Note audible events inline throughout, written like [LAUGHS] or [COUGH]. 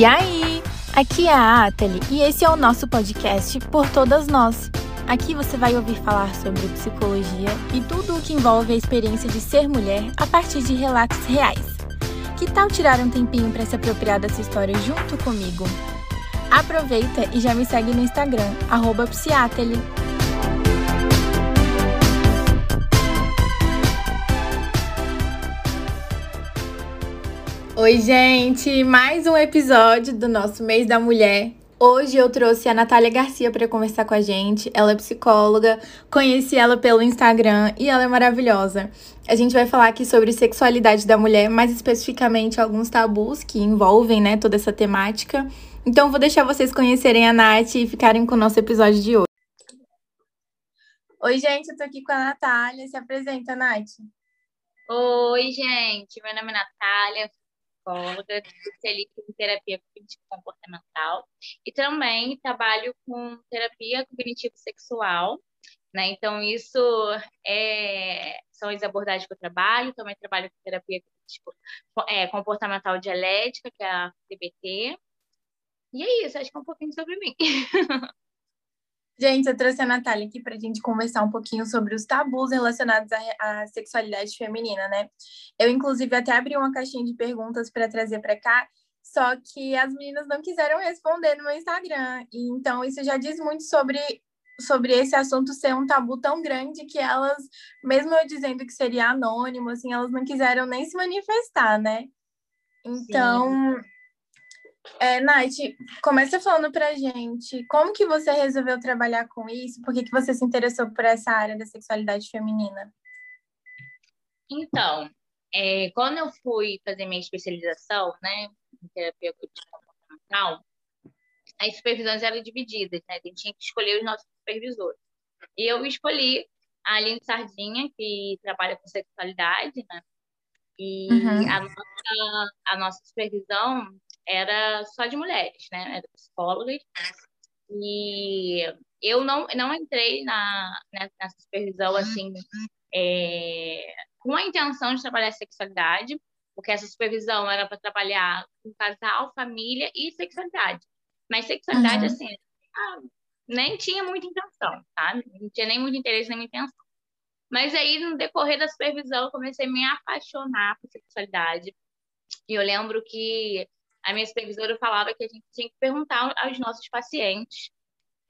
E aí? Aqui é a Atali e esse é o nosso podcast Por Todas Nós. Aqui você vai ouvir falar sobre psicologia e tudo o que envolve a experiência de ser mulher a partir de relatos reais. Que tal tirar um tempinho para se apropriar dessa história junto comigo? Aproveita e já me segue no Instagram, arroba. Oi, gente! Mais um episódio do nosso Mês da Mulher. Hoje eu trouxe a Natália Garcia para conversar com a gente. Ela é psicóloga, conheci ela pelo Instagram e ela é maravilhosa. A gente vai falar aqui sobre sexualidade da mulher, mais especificamente alguns tabus que envolvem né, toda essa temática. Então vou deixar vocês conhecerem a Nath e ficarem com o nosso episódio de hoje. Oi, gente, eu tô aqui com a Natália. Se apresenta, Nath. Oi, gente. Meu nome é Natália, psicóloga, especialista em terapia cognitivo-comportamental e também trabalho com terapia cognitivo-sexual. Né? Então, isso é, são as abordagens que eu trabalho. Também trabalho com terapia tipo, é, comportamental dialética, que é a CBT. E é isso, acho que é um pouquinho sobre mim. [LAUGHS] Gente, eu trouxe a Natália aqui para a gente conversar um pouquinho sobre os tabus relacionados à, à, sexualidade feminina, né? Eu, inclusive, até abri uma caixinha de perguntas para trazer para cá, só que as meninas não quiseram responder no meu Instagram. E, então, isso já diz muito sobre, sobre esse assunto ser um tabu tão grande que elas, mesmo eu dizendo que seria anônimo, assim, elas não quiseram nem se manifestar, né? Então. Sim é, Nath, começa falando pra gente como que você resolveu trabalhar com isso, por que, que você se interessou por essa área da sexualidade feminina? Então, é, quando eu fui fazer minha especialização, né, em terapia comportamental, as supervisões eram divididas, né, a gente tinha que escolher os nossos supervisores. E eu escolhi a Aline Sardinha, que trabalha com sexualidade, né, e uhum. a, nossa, a nossa supervisão era só de mulheres, né? Era psicólogas. E eu não, não entrei na, nessa supervisão assim é, com a intenção de trabalhar sexualidade, porque essa supervisão era para trabalhar com casal, família e sexualidade. Mas sexualidade, uhum. assim, ah, nem tinha muita intenção, sabe? Não tinha nem muito interesse, nem muita intenção. Mas aí, no decorrer da supervisão, eu comecei a me apaixonar por sexualidade. E eu lembro que a minha supervisora falava que a gente tinha que perguntar aos nossos pacientes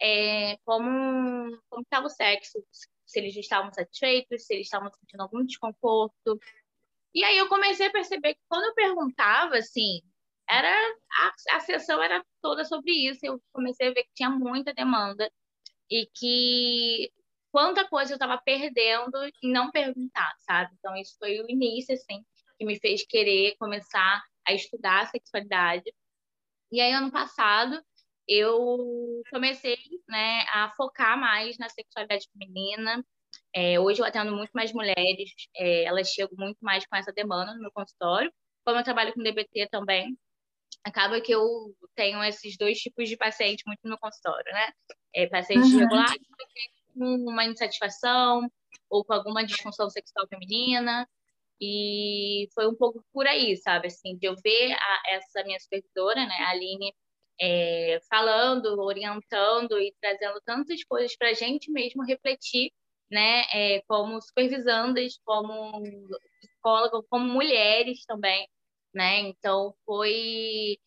é, como como estava o sexo, se eles estavam satisfeitos, se eles estavam sentindo algum desconforto. E aí eu comecei a perceber que quando eu perguntava, assim, era a, a sessão era toda sobre isso. Eu comecei a ver que tinha muita demanda e que quanta coisa eu estava perdendo em não perguntar, sabe? Então isso foi o início, assim, que me fez querer começar a estudar a sexualidade. E aí, ano passado, eu comecei né, a focar mais na sexualidade feminina. É, hoje eu atendo muito mais mulheres, é, elas chegam muito mais com essa demanda no meu consultório. Como eu trabalho com DBT também, acaba que eu tenho esses dois tipos de pacientes muito no meu consultório, né? É, pacientes uhum. regulares com uma insatisfação ou com alguma disfunção sexual feminina, e foi um pouco por aí, sabe? Assim, de eu ver a, essa minha supervisora, né, a Aline, é, falando, orientando e trazendo tantas coisas para a gente mesmo refletir, né, é, como supervisandas, como psicóloga, como mulheres também, né? Então foi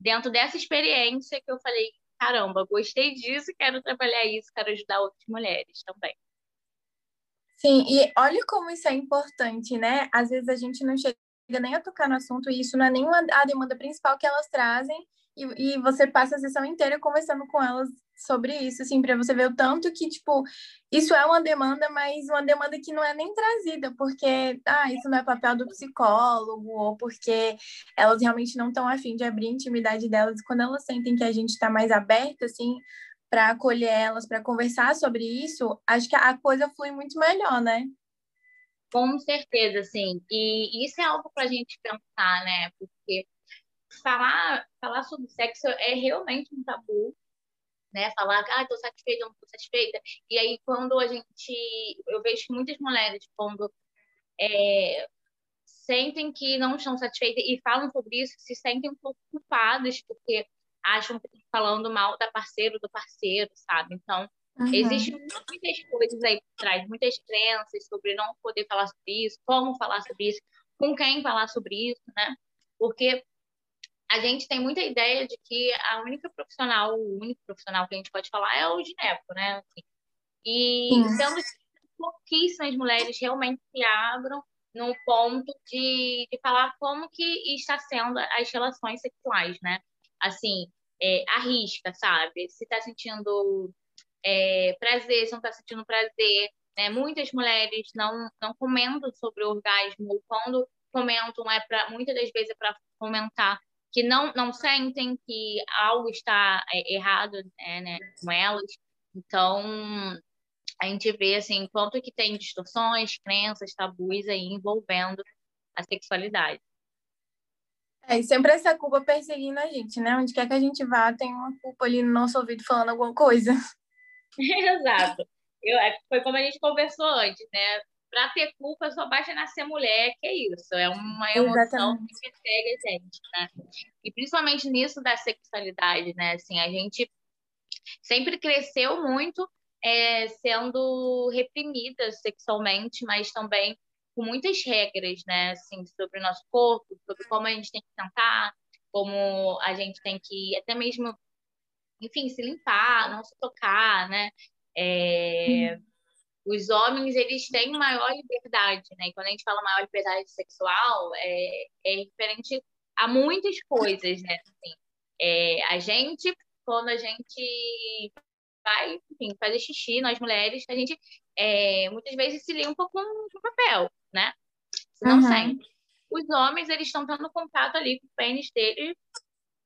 dentro dessa experiência que eu falei, caramba, gostei disso, quero trabalhar isso, quero ajudar outras mulheres também. Sim, e olha como isso é importante, né? Às vezes a gente não chega nem a tocar no assunto e isso não é nenhuma a demanda principal que elas trazem e, e você passa a sessão inteira conversando com elas sobre isso, assim, para você ver o tanto que, tipo, isso é uma demanda, mas uma demanda que não é nem trazida, porque, ah, isso não é papel do psicólogo, ou porque elas realmente não estão afim de abrir a intimidade delas, e quando elas sentem que a gente está mais aberta, assim, para acolher elas, para conversar sobre isso, acho que a coisa flui muito melhor, né? Com certeza, sim. E isso é algo para a gente pensar, né? Porque falar, falar sobre sexo é realmente um tabu, né? Falar, ah, tô satisfeita, não tô satisfeita. E aí, quando a gente. Eu vejo muitas mulheres, quando é, sentem que não estão satisfeitas e falam sobre isso, se sentem um pouco culpadas porque acham que estão falando mal da parceira do parceiro, sabe? Então, uhum. existem muitas coisas aí por trás, muitas crenças sobre não poder falar sobre isso, como falar sobre isso, com quem falar sobre isso, né? Porque a gente tem muita ideia de que a única profissional, o único profissional que a gente pode falar é o gineco, né? Assim, e sendo que pouquíssimas mulheres realmente se abram no ponto de, de falar como que está sendo as relações sexuais, né? Assim, é, arrisca, sabe? Se está sentindo é, prazer, se não está sentindo prazer, né? Muitas mulheres não, não comentam sobre o orgasmo, quando comentam, é para muitas das vezes é para comentar que não, não sentem que algo está é, errado é, né, com elas. Então, a gente vê assim, quanto que tem distorções, crenças, tabus aí envolvendo a sexualidade. É, e sempre essa culpa perseguindo a gente, né? Onde quer que a gente vá, tem uma culpa ali no nosso ouvido falando alguma coisa. [LAUGHS] Exato. Eu, é, foi como a gente conversou antes, né? Para ter culpa, só basta nascer mulher, que é isso. É uma emoção Exatamente. que persegue a gente, né? E principalmente nisso da sexualidade, né? Assim, a gente sempre cresceu muito é, sendo reprimidas sexualmente, mas também com muitas regras, né? Assim, sobre o nosso corpo, sobre como a gente tem que sentar, como a gente tem que até mesmo, enfim, se limpar, não se tocar, né? É, os homens, eles têm maior liberdade, né? E quando a gente fala maior liberdade sexual, é, é referente a muitas coisas, né? Assim, é, a gente, quando a gente vai, enfim, fazer xixi, nós mulheres, a gente é, muitas vezes se limpa com, com papel, né? Não uhum. sempre. Os homens, eles estão tendo contato ali com o pênis deles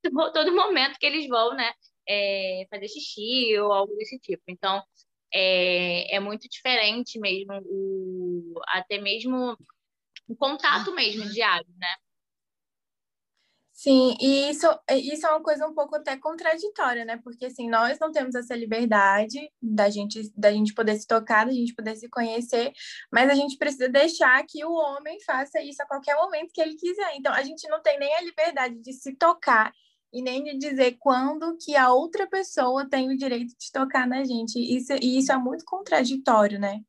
[LAUGHS] todo momento que eles vão, né? É, fazer xixi ou algo desse tipo. Então, é, é muito diferente mesmo, o, até mesmo o contato mesmo diário, né? Sim, e isso, isso é uma coisa um pouco até contraditória, né? Porque assim, nós não temos essa liberdade da gente, da gente poder se tocar, da gente poder se conhecer, mas a gente precisa deixar que o homem faça isso a qualquer momento que ele quiser. Então, a gente não tem nem a liberdade de se tocar e nem de dizer quando que a outra pessoa tem o direito de tocar na gente. Isso, e isso é muito contraditório, né?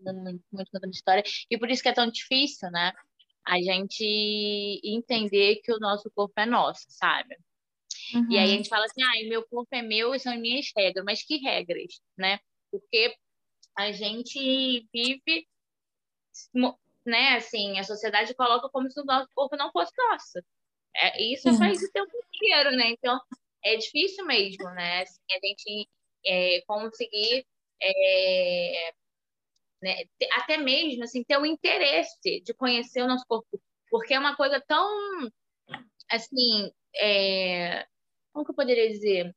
Muito, muito contraditório. E por isso que é tão difícil, né? A gente entender que o nosso corpo é nosso, sabe? Uhum. E aí a uhum. gente fala assim, ah, meu corpo é meu e são minhas regras. Mas que regras, né? Porque a gente vive, né, assim, a sociedade coloca como se o nosso corpo não fosse nosso. É, isso uhum. faz o tempo inteiro, né? Então, é difícil mesmo, né? Assim, a gente é, conseguir é, né? Até mesmo assim, ter o interesse de conhecer o nosso corpo, porque é uma coisa tão assim, é... como que eu poderia dizer?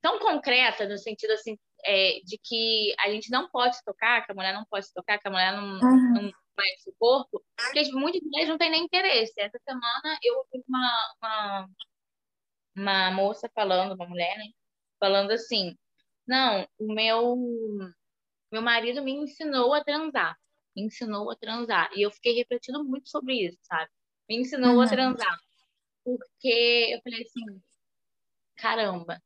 Tão concreta no sentido assim é, de que a gente não pode tocar, que a mulher não pode tocar, que a mulher não, uhum. não conhece o corpo, porque muitas mulheres não têm nem interesse. Essa semana eu ouvi uma, uma, uma moça falando, uma mulher, né? Falando assim, não, o meu meu marido me ensinou a transar. Me ensinou a transar. E eu fiquei refletindo muito sobre isso, sabe? Me ensinou uhum. a transar. Porque eu falei assim, caramba,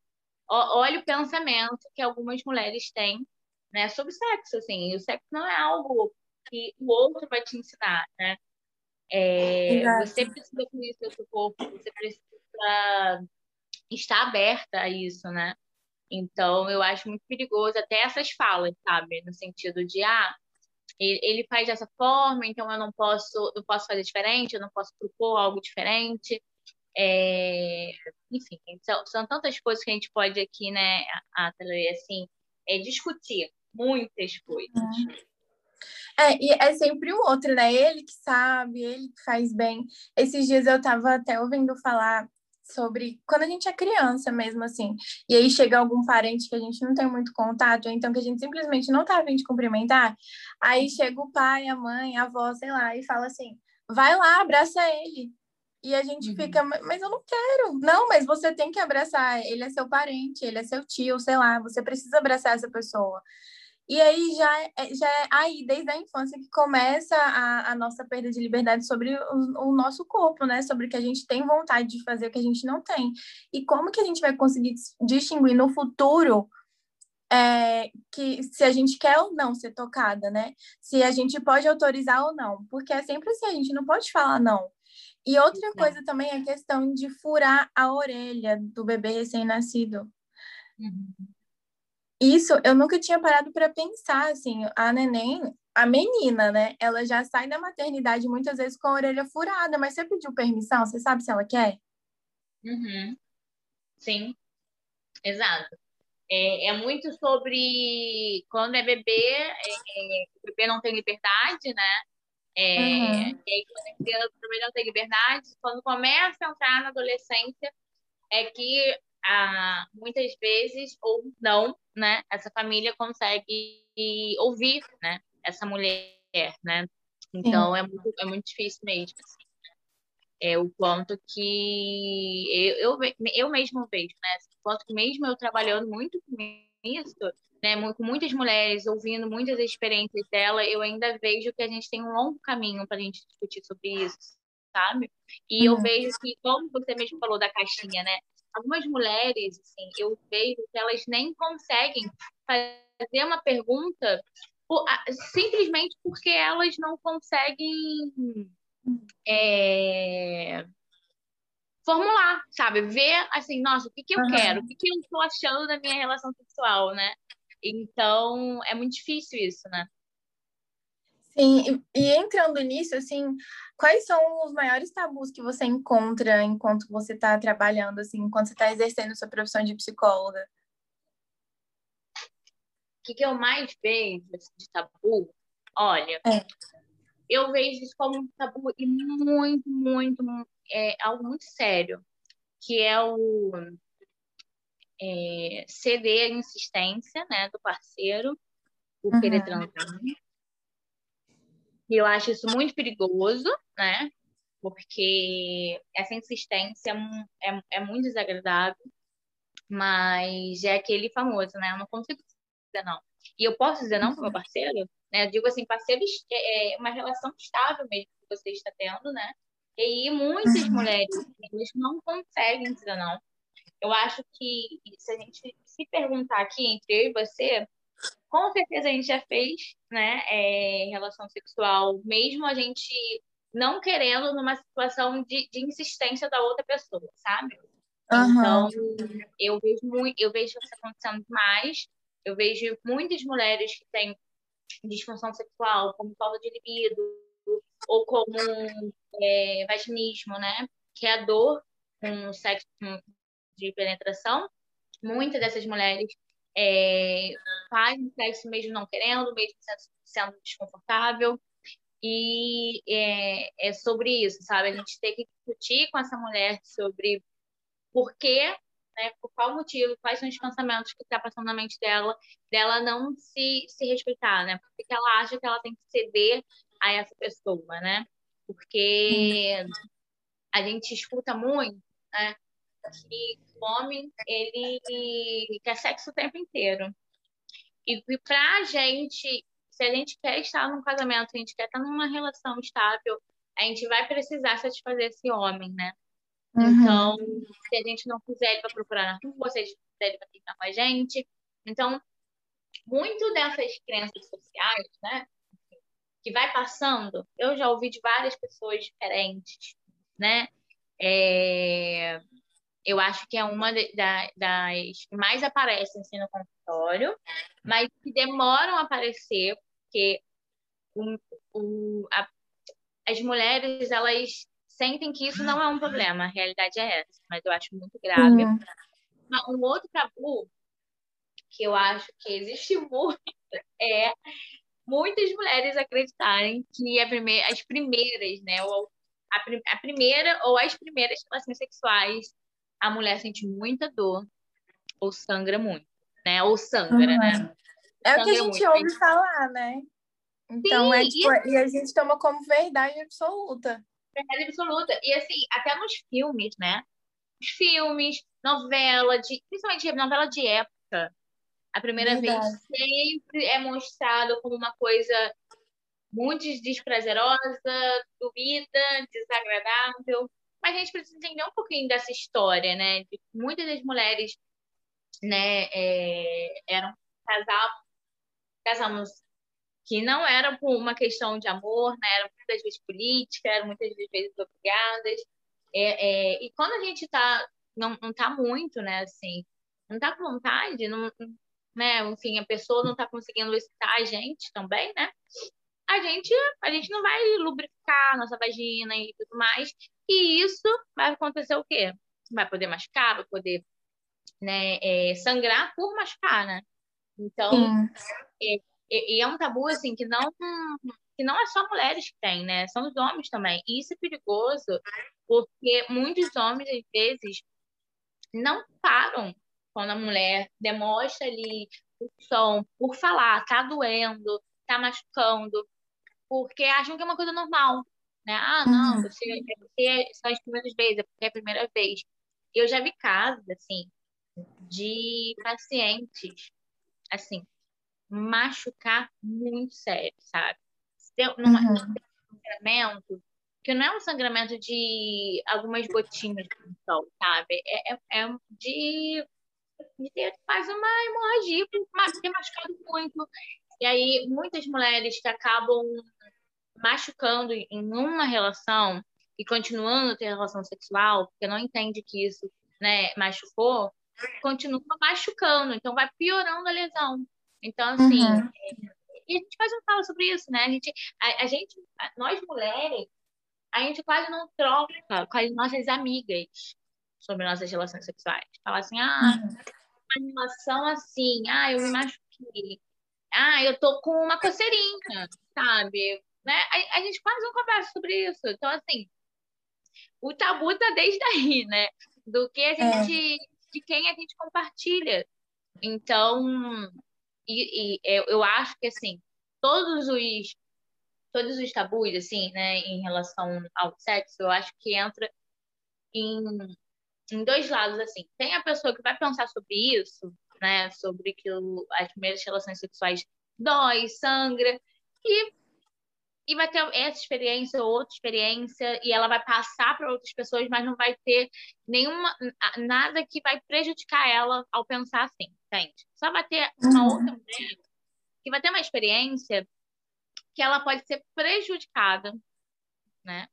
olha o pensamento que algumas mulheres têm, né, sobre sexo, assim. E o sexo não é algo que o outro vai te ensinar, né? É, você precisa conhecer o seu corpo, você precisa estar aberta a isso, né? Então, eu acho muito perigoso até essas falas, sabe? No sentido de, ah, ele faz dessa forma, então eu não posso, eu posso fazer diferente, eu não posso propor algo diferente. É... Enfim, são, são tantas coisas que a gente pode aqui, né, Ateliê, assim, é, discutir muitas coisas. É, e é sempre o outro, né? Ele que sabe, ele que faz bem. Esses dias eu tava até ouvindo falar sobre quando a gente é criança mesmo, assim. E aí chega algum parente que a gente não tem muito contato, ou então que a gente simplesmente não tá vindo cumprimentar. Aí chega o pai, a mãe, a avó, sei lá, e fala assim: vai lá, abraça ele. E a gente uhum. fica, mas eu não quero. Não, mas você tem que abraçar. Ele é seu parente, ele é seu tio, sei lá, você precisa abraçar essa pessoa. E aí já é, já é aí, desde a infância, que começa a, a nossa perda de liberdade sobre o, o, nosso corpo, né? Sobre o que a gente tem vontade de fazer, o que a gente não tem. E como que a gente vai conseguir distinguir no futuro é, que se a gente quer ou não ser tocada, né? Se a gente pode autorizar ou não. Porque é sempre assim, a gente não pode falar não. E outra coisa também é a questão de furar a orelha do bebê recém-nascido. Uhum. Isso eu nunca tinha parado para pensar, assim, a neném, a menina, né? Ela já sai da maternidade muitas vezes com a orelha furada, mas você pediu permissão? Você sabe se ela quer? Uhum. Sim, exato. É, é, muito sobre quando é bebê, é, é, o bebê não tem liberdade, né? É, uhum. E aí, quando a criança também não tem liberdade, quando começa a entrar na adolescência, é que ah, muitas vezes, ou não, né, essa família consegue ouvir né, essa mulher, né? Então é muito, é muito difícil mesmo. Assim. É o quanto que eu, eu, eu mesmo vejo, né? O quanto que mesmo eu trabalhando muito com isso, né, com muitas mulheres, ouvindo muitas experiências dela, eu ainda vejo que a gente tem um longo caminho para a gente discutir sobre isso, sabe? E uhum. eu vejo que, como você mesmo falou da caixinha, né? Algumas mulheres, assim, eu vejo que elas nem conseguem fazer uma pergunta por, simplesmente porque elas não conseguem é, formular, sabe? Ver assim, nossa, o que, que eu uhum. quero? O que, que eu estou achando da minha relação sexual, né? Então, é muito difícil isso, né? Sim, e, e entrando nisso, assim, quais são os maiores tabus que você encontra enquanto você está trabalhando, assim, enquanto você está exercendo sua profissão de psicóloga? O que, que eu mais vejo assim, de tabu? Olha, é. eu vejo isso como um tabu e muito, muito, é algo muito sério, que é o é, ceder a insistência né, do parceiro por uhum. querer transar e eu acho isso muito perigoso, né? Porque essa insistência é, é, é muito desagradável, mas é aquele famoso, né? Eu não consigo dizer não. E eu posso dizer não para meu parceiro, né? Eu digo assim, parceiro é, é uma relação estável mesmo que você está tendo, né? E muitas uhum. mulheres não conseguem dizer não. Eu acho que se a gente se perguntar aqui entre eu e você, com certeza a gente já fez, né, é, relação sexual, mesmo a gente não querendo numa situação de, de insistência da outra pessoa, sabe? Uhum. Então, eu vejo muito, eu vejo isso acontecendo demais. Eu vejo muitas mulheres que têm disfunção sexual, como falta de libido, ou como é, vaginismo, né? Que é a dor com sexo de penetração. Muitas dessas mulheres é, faz sexo mesmo não querendo, mesmo sendo, desconfortável. E é, é, sobre isso, sabe? A gente tem que discutir com essa mulher sobre por quê, né, por qual motivo, quais são os pensamentos que está passando na mente dela, dela não se, se respeitar, né? Porque ela acha que ela tem que ceder a essa pessoa, né? Porque a gente escuta muito, né? Que o homem, ele quer sexo o tempo inteiro. E, e pra gente, se a gente quer estar num casamento, se a gente quer estar numa relação estável, a gente vai precisar satisfazer esse homem, né? Uhum. Então, se a gente não quiser, ele vai procurar na rua, se a gente quiser, ele vai tentar com a gente. Então, muito dessas crenças sociais, né? Que vai passando, eu já ouvi de várias pessoas diferentes, né? É, eu acho que é uma da, das que mais aparecem assim, no consultório, mas que demoram a aparecer, porque o, o, a, as mulheres elas sentem que isso não é um problema, a realidade é essa, mas eu acho muito grave. Uhum. Um outro tabu que eu acho que existe [LAUGHS] muito é muitas mulheres acreditarem que primeira, as primeiras, né, ou a, a primeira ou as primeiras relações sexuais a mulher sente muita dor ou sangra muito, né? Ou sangra, uhum. né? É sangra o que a gente muito. ouve falar, né? Então, Sim, é, tipo, e... e a gente toma como verdade absoluta. Verdade absoluta. E assim, até nos filmes, né? Os filmes, novela, de, principalmente novela de época, A primeira Verdade. vez sempre é mostrado como uma coisa muito desprazerosa, doída, desagradável. A gente precisa entender um pouquinho dessa história, né? De muitas das mulheres, né, é, eram casal, casamos que não era por uma questão de amor, né? Eram muitas vezes política, eram muitas vezes obrigadas. É, é, e quando a gente tá, não, não tá muito, né, assim, não tá com vontade, não, né, enfim, a pessoa não tá conseguindo excitar a gente também, né? A gente, a gente não vai lubrificar a nossa vagina e tudo mais. E isso vai acontecer o quê? Vai poder machucar, vai poder né, é, sangrar por machucar, né? Então, é, e, é um tabu, assim, que não, que não é só mulheres que têm, né? São os homens também. E isso é perigoso, porque muitos homens, às vezes, não param quando a mulher demonstra ali o som, por falar, tá doendo, tá machucando, porque acham que é uma coisa normal, né? Ah, não, uhum. você, você são as primeiras vezes, é porque é a primeira vez. Eu já vi casos, assim, de pacientes, assim, machucar muito sério, sabe? Num uhum. sangramento, que não é um sangramento de algumas gotinhas de sol, sabe? É, é, é de, de ter quase uma hemorragia, por ter machucado muito. E aí, muitas mulheres que acabam machucando em uma relação e continuando a ter relação sexual, porque não entende que isso né, machucou, continua machucando, então vai piorando a lesão. Então, assim, uhum. e a gente quase não fala sobre isso, né? A gente, a, a gente, nós mulheres, a gente quase não troca com as nossas amigas sobre nossas relações sexuais. Fala assim, ah, uhum. uma relação assim, ah, eu me machuquei. Ah, eu tô com uma coceirinha, sabe? Né? A, a gente quase não conversa sobre isso. Então, assim, o tabu tá desde aí, né? Do que a é. gente, é. de quem a gente compartilha. Então, e, e eu, eu acho que assim todos os todos os tabus assim né em relação ao sexo eu acho que entra em, em dois lados assim tem a pessoa que vai pensar sobre isso né sobre que o, as primeiras relações sexuais dói sangra e e vai ter essa experiência ou outra experiência e ela vai passar para outras pessoas, mas não vai ter nenhuma nada que vai prejudicar ela ao pensar assim, entende? Só vai ter uma uhum. outra mulher que vai ter uma experiência que ela pode ser prejudicada, né?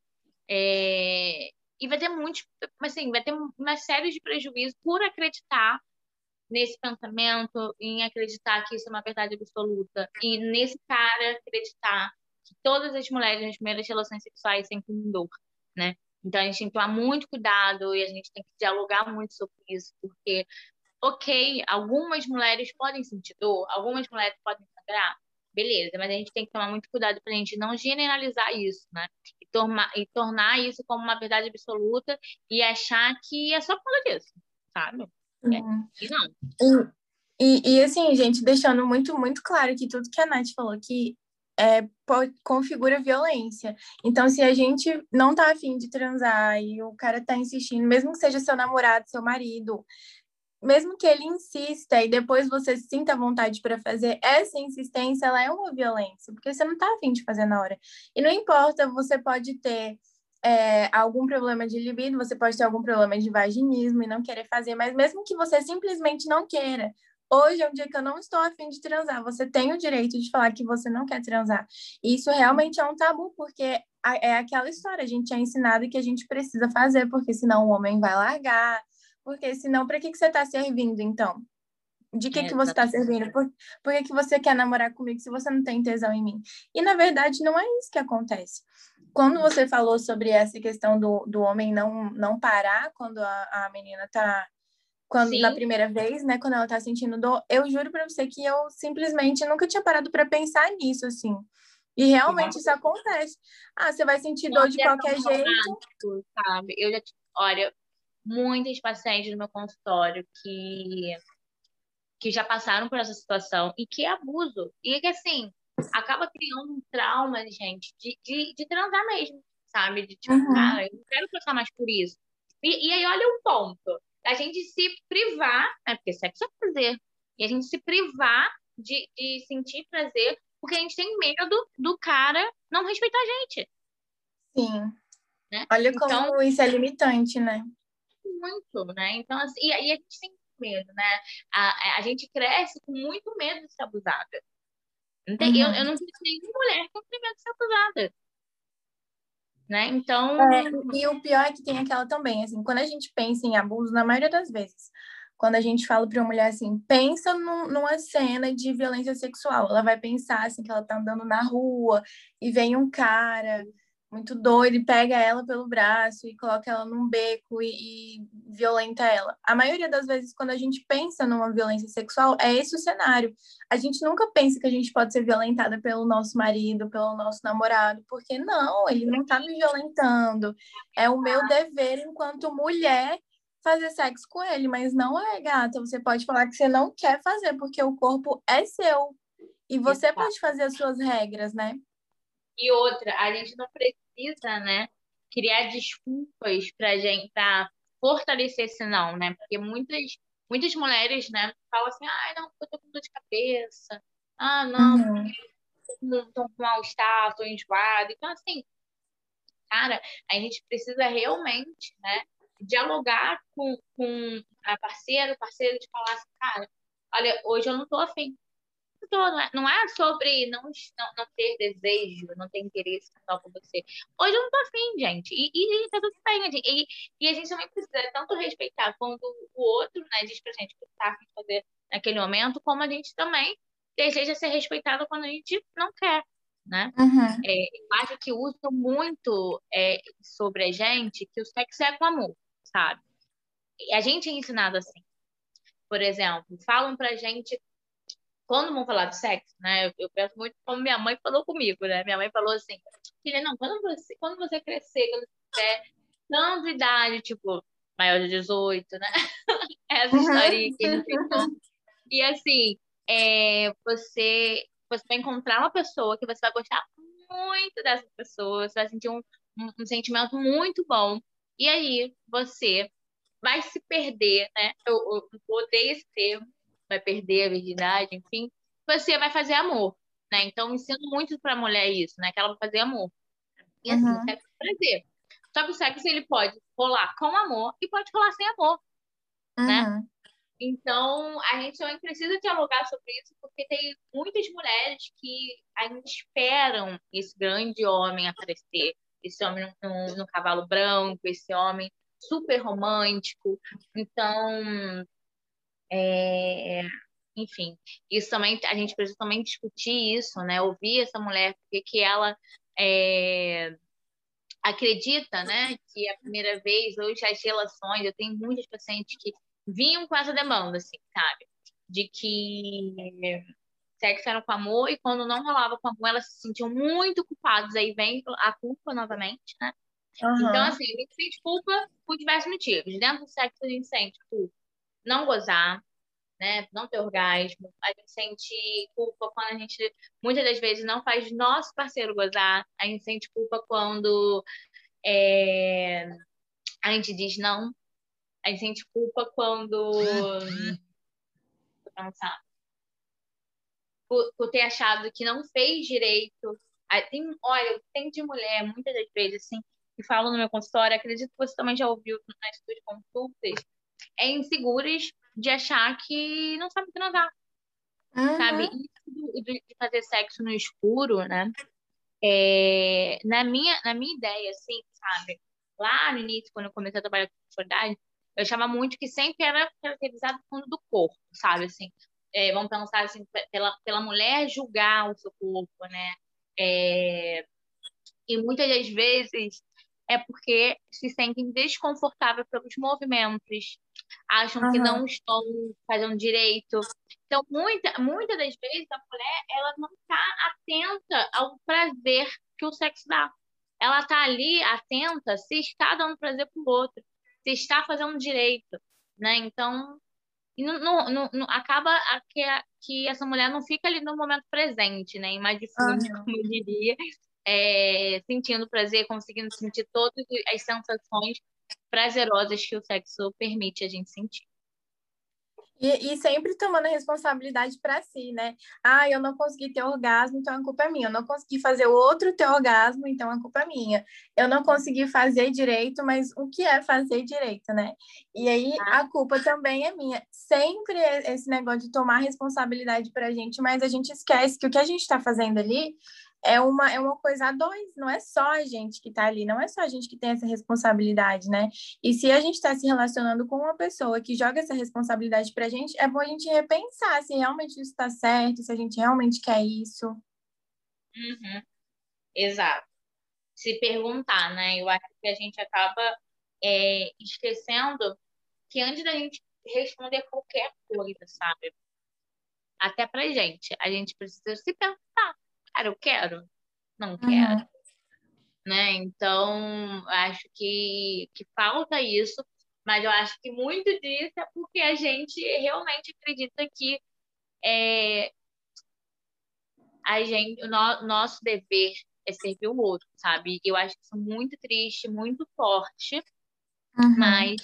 É... e vai ter muitos, assim, vai ter uma série de prejuízos por acreditar nesse pensamento, em acreditar que isso é uma verdade absoluta e nesse cara acreditar que todas as mulheres nas primeiras relações sexuais sentem dor, né? Então a gente tem que tomar muito cuidado e a gente tem que dialogar muito sobre isso, porque, ok, algumas mulheres podem sentir dor, algumas mulheres podem sangrar, beleza, mas a gente tem que tomar muito cuidado para a gente não generalizar isso, né? E, tornar, e tornar isso como uma verdade absoluta e achar que é só por causa disso, sabe? É, uhum. E não. E, e, assim, gente, deixando muito, muito claro que tudo que a Nath falou, que é, configura violência. Então, se a gente não tá afim de transar e o cara tá insistindo, mesmo que seja seu namorado, seu marido, mesmo que ele insista e depois você sinta vontade para fazer, essa insistência ela é uma violência, porque você não tá afim de fazer na hora. E não importa, você pode ter é, algum problema de libido, você pode ter algum problema de vaginismo e não querer fazer, mas mesmo que você simplesmente não queira, Hoje é um dia que eu não estou afim de transar. Você tem o direito de falar que você não quer transar. E isso realmente é um tabu, porque é aquela história, a gente é ensinado que a gente precisa fazer, porque senão o homem vai largar. Porque senão, para que, que você está servindo, então? De que, é, que você está servindo? Por, por que, que você quer namorar comigo se você não tem tesão em mim? E, na verdade, não é isso que acontece. Quando você falou sobre essa questão do, do homem não, não parar quando a, a menina está quando Sim. na primeira vez, né, quando ela tá sentindo dor, eu juro para você que eu simplesmente nunca tinha parado para pensar nisso assim. E realmente isso acontece. Ah, você vai sentir dor de qualquer jeito, sabe? Eu já, olha, muitas pacientes no meu consultório que que já passaram por essa situação e que é abuso. E que assim, acaba criando um trauma, gente, de, de, de transar mesmo, sabe? De tipo, uhum. ah, eu não quero passar mais por isso. E, e aí, olha um ponto a gente se privar, né? Porque sexo é prazer. E a gente se privar de, de sentir prazer porque a gente tem medo do cara não respeitar a gente. Sim. Né? Olha como então, isso é limitante, né? Muito, né? Então, assim, e aí a gente tem medo, né? A, a gente cresce com muito medo de ser abusada. Uhum. Eu, eu não conheço nenhuma mulher que tem medo de ser abusada. Né? Então. É, e o pior é que tem aquela também, assim, quando a gente pensa em abuso, na maioria das vezes, quando a gente fala para uma mulher assim, pensa num, numa cena de violência sexual, ela vai pensar assim que ela tá andando na rua e vem um cara muito doido e pega ela pelo braço e coloca ela num beco e, e, violenta ela. A maioria das vezes, quando a gente pensa numa violência sexual, é esse o cenário. A gente nunca pensa que a gente pode ser violentada pelo nosso marido, pelo nosso namorado, porque não, ele não tá me violentando. É o meu dever enquanto mulher fazer sexo com ele, mas não é, gata. Você pode falar que você não quer fazer, porque o corpo é seu. E você pode fazer as suas regras, né? E outra, a gente não precisa, né, criar desculpas pra gente, pra fortalecer esse não, né? Porque muitas, muitas mulheres, né, falam assim, ah, não, eu tô com dor de cabeça. Ah, não, uhum. tô com mal-estar, tô enjoada. Então, assim, cara, a gente precisa realmente, né, dialogar com, com a parceira, o parceiro de falar assim, cara, olha, hoje eu não tô afim não é, não é sobre não, não, não, ter desejo, não ter interesse sexual por você. Hoje eu não tô afim, gente. E, e tá tudo bem, gente. E, e a gente também precisa tanto respeitar quando o outro né, diz pra gente que tá afim de fazer naquele momento, como a gente também deseja ser respeitado quando a gente não quer. Né? Uhum. É, acho que usam muito é, sobre a gente que o sexo é com amor, sabe? E a gente é ensinado assim. Por exemplo, falam pra gente quando vão falar de sexo, né? Eu, eu, penso muito como minha mãe falou comigo, né? Minha mãe falou assim, filha, não, quando você, quando você crescer, quando você tiver tanta idade, tipo, maior de 18, né? [LAUGHS] Essa história que. E assim, é, você, você vai encontrar uma pessoa que você vai gostar muito dessa pessoa, você vai sentir um, um, um sentimento muito bom. E aí, você vai se perder, né? Eu, eu, eu odeio esse termo, vai perder a virgindade, enfim, você vai fazer amor, né? Então, ensino muito para a mulher isso, né? Que ela vai fazer amor. E assim, uhum. sexo é prazer. Só que o sexo, ele pode rolar com amor e pode rolar sem amor, né? uhum. né? Então, a gente também precisa dialogar sobre isso, porque tem muitas mulheres que ainda esperam esse grande homem aparecer, esse homem no, no cavalo branco, esse homem super romântico. Então, é, enfim, isso também a gente precisa também discutir isso, né? Ouvir essa mulher, porque que ela é, acredita, né? Que a primeira vez, hoje as relações, eu tenho muitas pacientes que vinham com essa demanda, assim, sabe? De que sexo era com amor e quando não rolava com amor, elas se sentiam muito culpadas. Aí vem a culpa novamente, né? Uhum. Então, assim, a gente sente culpa por diversos motivos. Dentro do sexo, a gente sente culpa não gozar, né? Não ter orgasmo. A gente sente culpa quando a gente, muitas das vezes, não faz nosso parceiro gozar. A gente sente culpa quando é, a gente diz não. A gente sente culpa quando. [LAUGHS] Pensar. Por, por ter achado que não fez direito. Tem, olha, tem de mulher, muitas das vezes, assim, que falam no meu consultório, acredito que você também já ouviu nas suas consultas, é inseguras de achar que não sabe transar. Uhum. Sabe? Isso de fazer sexo no escuro, né? É, na, minha, na minha ideia, assim, sabe? Lá no início, quando eu comecei a trabalhar com sexualidade, eu achava muito que sempre era caracterizado fundo do corpo, sabe? Assim, é, vamos pensar assim, pela, pela mulher julgar o seu corpo, né? É, e muitas das vezes é porque se sentem desconfortáveis pelos movimentos, acham uhum. que não estão fazendo direito. Então, muita, muitas das vezes a mulher ela não está atenta ao prazer que o sexo dá. Ela está ali atenta se está dando prazer para o outro, se está fazendo direito, né? Então, não, não, não, acaba que, que essa mulher não fica ali no momento presente, né? Mais uhum. como eu diria, é, sentindo prazer, conseguindo sentir todas as sensações prazerosas que o sexo permite a gente sentir. E, e, sempre tomando a responsabilidade para si, né? Ah, eu não consegui ter orgasmo, então a culpa é minha. Eu não consegui fazer o outro ter orgasmo, então a culpa é minha. Eu não consegui fazer direito, mas o que é fazer direito, né? E aí ah. a culpa também é minha. Sempre esse negócio de tomar responsabilidade para a gente, mas a gente esquece que o que a gente está fazendo ali é uma, é uma coisa a dois, não é só a gente que está ali, não é só a gente que tem essa responsabilidade, né? E se a gente está se relacionando com uma pessoa que joga essa responsabilidade para a gente, é bom a gente repensar se realmente isso está certo, se a gente realmente quer isso. Uhum. Exato. Se perguntar, né? Eu acho que a gente acaba é, esquecendo que antes da gente responder qualquer coisa, sabe? Até pra gente, a gente precisa se perguntar Cara, eu quero? Não quero. Uhum. Né? Então, acho que, que falta isso, mas eu acho que muito disso é porque a gente realmente acredita que é, a gente, o no, nosso dever é servir o outro, sabe? Eu acho isso muito triste, muito forte, uhum. mas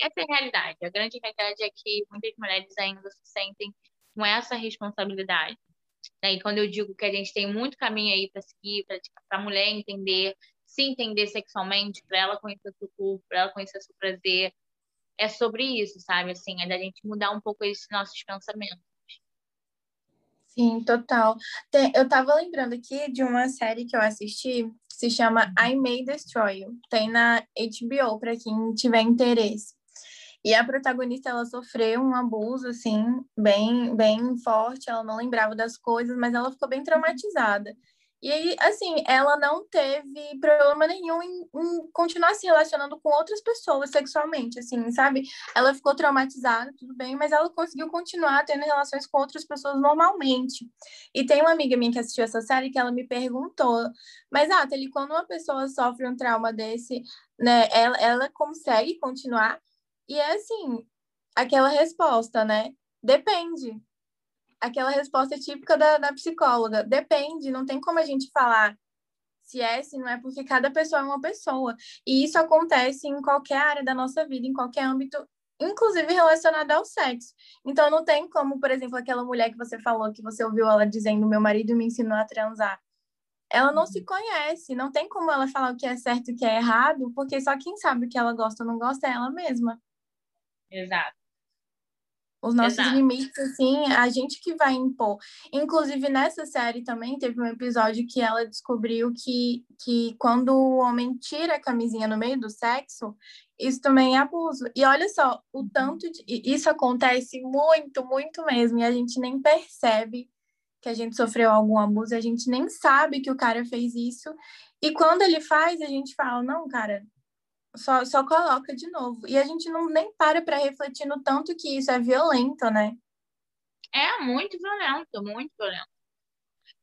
essa é a realidade. A grande realidade é que muitas mulheres ainda se sentem com essa responsabilidade. Né? E quando eu digo que a gente tem muito caminho aí para seguir, para a mulher entender, se entender sexualmente, para ela conhecer o seu corpo, para ela conhecer o seu prazer, é sobre isso, sabe? Assim, é da gente mudar um pouco esses nossos pensamentos. Sim, total. Tem, eu tava lembrando aqui de uma série que eu assisti que se chama I May Destroy You. Tem na HBO para quem tiver interesse. E a protagonista, ela sofreu um abuso, assim, bem, bem forte, ela não lembrava das coisas, mas ela ficou bem traumatizada. E aí, assim, ela não teve problema nenhum em, em, continuar se relacionando com outras pessoas sexualmente, assim, sabe? Ela ficou traumatizada, tudo bem, mas ela conseguiu continuar tendo relações com outras pessoas normalmente. E tem uma amiga minha que assistiu essa série que ela me perguntou, mas, Atali, quando uma pessoa sofre um trauma desse, né, ela, ela consegue continuar? E é assim, aquela resposta, né? Depende. Aquela resposta típica da, da psicóloga. Depende, não tem como a gente falar se é, se não é, porque cada pessoa é uma pessoa. E isso acontece em qualquer área da nossa vida, em qualquer âmbito, inclusive relacionado ao sexo. Então não tem como, por exemplo, aquela mulher que você falou, que você ouviu ela dizendo: meu marido me ensinou a transar. Ela não se conhece, não tem como ela falar o que é certo e o que é errado, porque só quem sabe o que ela gosta ou não gosta é ela mesma. Exato. Os nossos Exato. limites, assim, a gente que vai impor. Inclusive, nessa série também teve um episódio que ela descobriu que, que quando o homem tira a camisinha no meio do sexo, isso também é abuso. E olha só, o uhum. tanto de. Isso acontece muito, muito mesmo, e a gente nem percebe que a gente sofreu algum abuso, a gente nem sabe que o cara fez isso. E quando ele faz, a gente fala: não, cara, só, só coloca de novo. E a gente não nem para para refletir no tanto que isso é violento, né? É muito violento, muito violento.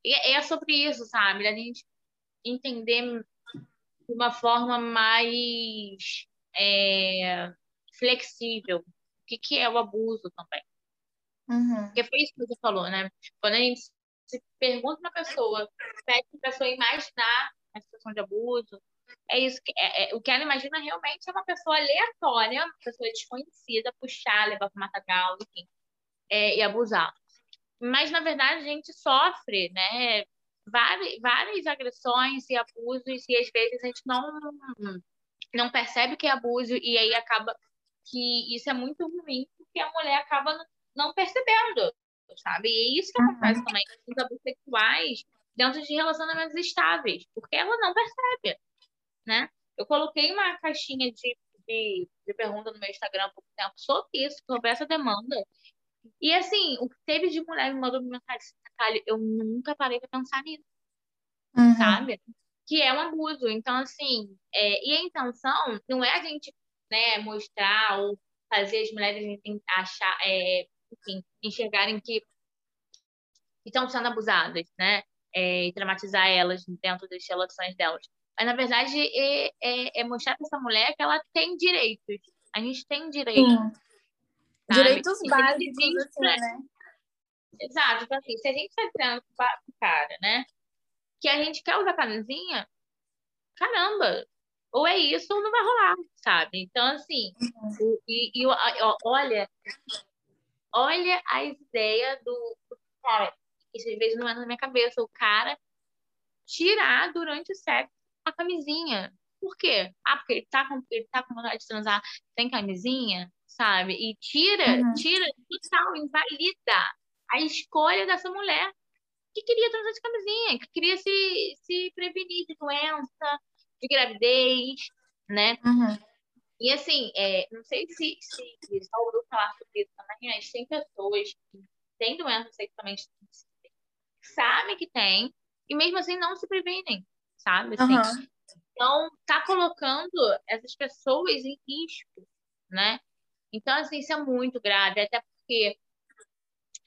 E é sobre isso, sabe? A gente entender de uma forma mais é, flexível o que, que é o abuso também. Uhum. Porque foi isso que você falou, né? Quando a gente se pergunta uma pessoa, pede para a pessoa imaginar a situação de abuso, é isso que é, é, o que ela imagina realmente é uma pessoa aleatória, uma pessoa desconhecida, puxar, levar para matagal, enfim, é, e abusar. Mas na verdade a gente sofre, né? Várias, várias agressões e abusos e às vezes a gente não não percebe que é abuso e aí acaba que isso é muito ruim porque a mulher acaba não percebendo, sabe? E é isso que acontece uhum. também com os abusos sexuais dentro de relacionamentos estáveis, porque ela não percebe né? Eu coloquei uma caixinha de, de, de pergunta no meu Instagram há pouco tempo sobre isso, sobre essa demanda. E assim, o que teve de mulher me mandou mensagem, Natália, eu nunca parei para pensar nisso, uhum. sabe? Que é um abuso. Então, assim, é, e a intenção não é a gente né, mostrar ou fazer as mulheres achar, é, enfim, enxergarem que estão sendo abusadas, né? É, e traumatizar elas dentro das relações delas. Mas, na verdade, é, é, é mostrar para essa mulher que ela tem direitos. A gente tem direitos. Direitos básicos, assim, pra... né? Exato. Então, assim, se a gente está dizendo pro cara, né, que a gente quer usar camisinha, caramba, ou é isso ou não vai rolar, sabe? Então, assim, uhum. e, e, olha, olha as ideias do, do cara. Isso às vezes não entra na minha cabeça. O cara tirar durante o sexo a camisinha. Por quê? Ah, porque ele tá com, ele tá com vontade de transar sem camisinha, sabe? E tira, uhum. tira total, invalida a escolha dessa mulher que queria transar de camisinha, que queria se, se prevenir de doença, de gravidez, né? Uhum. E assim, é, não sei se, se só ouviu falar sobre isso também, mas tem pessoas que têm doença sexualmente sabem que tem, e mesmo assim não se previnem, sabe? Assim, uhum. Então, tá colocando essas pessoas em risco, né? Então, assim, isso é muito grave, até porque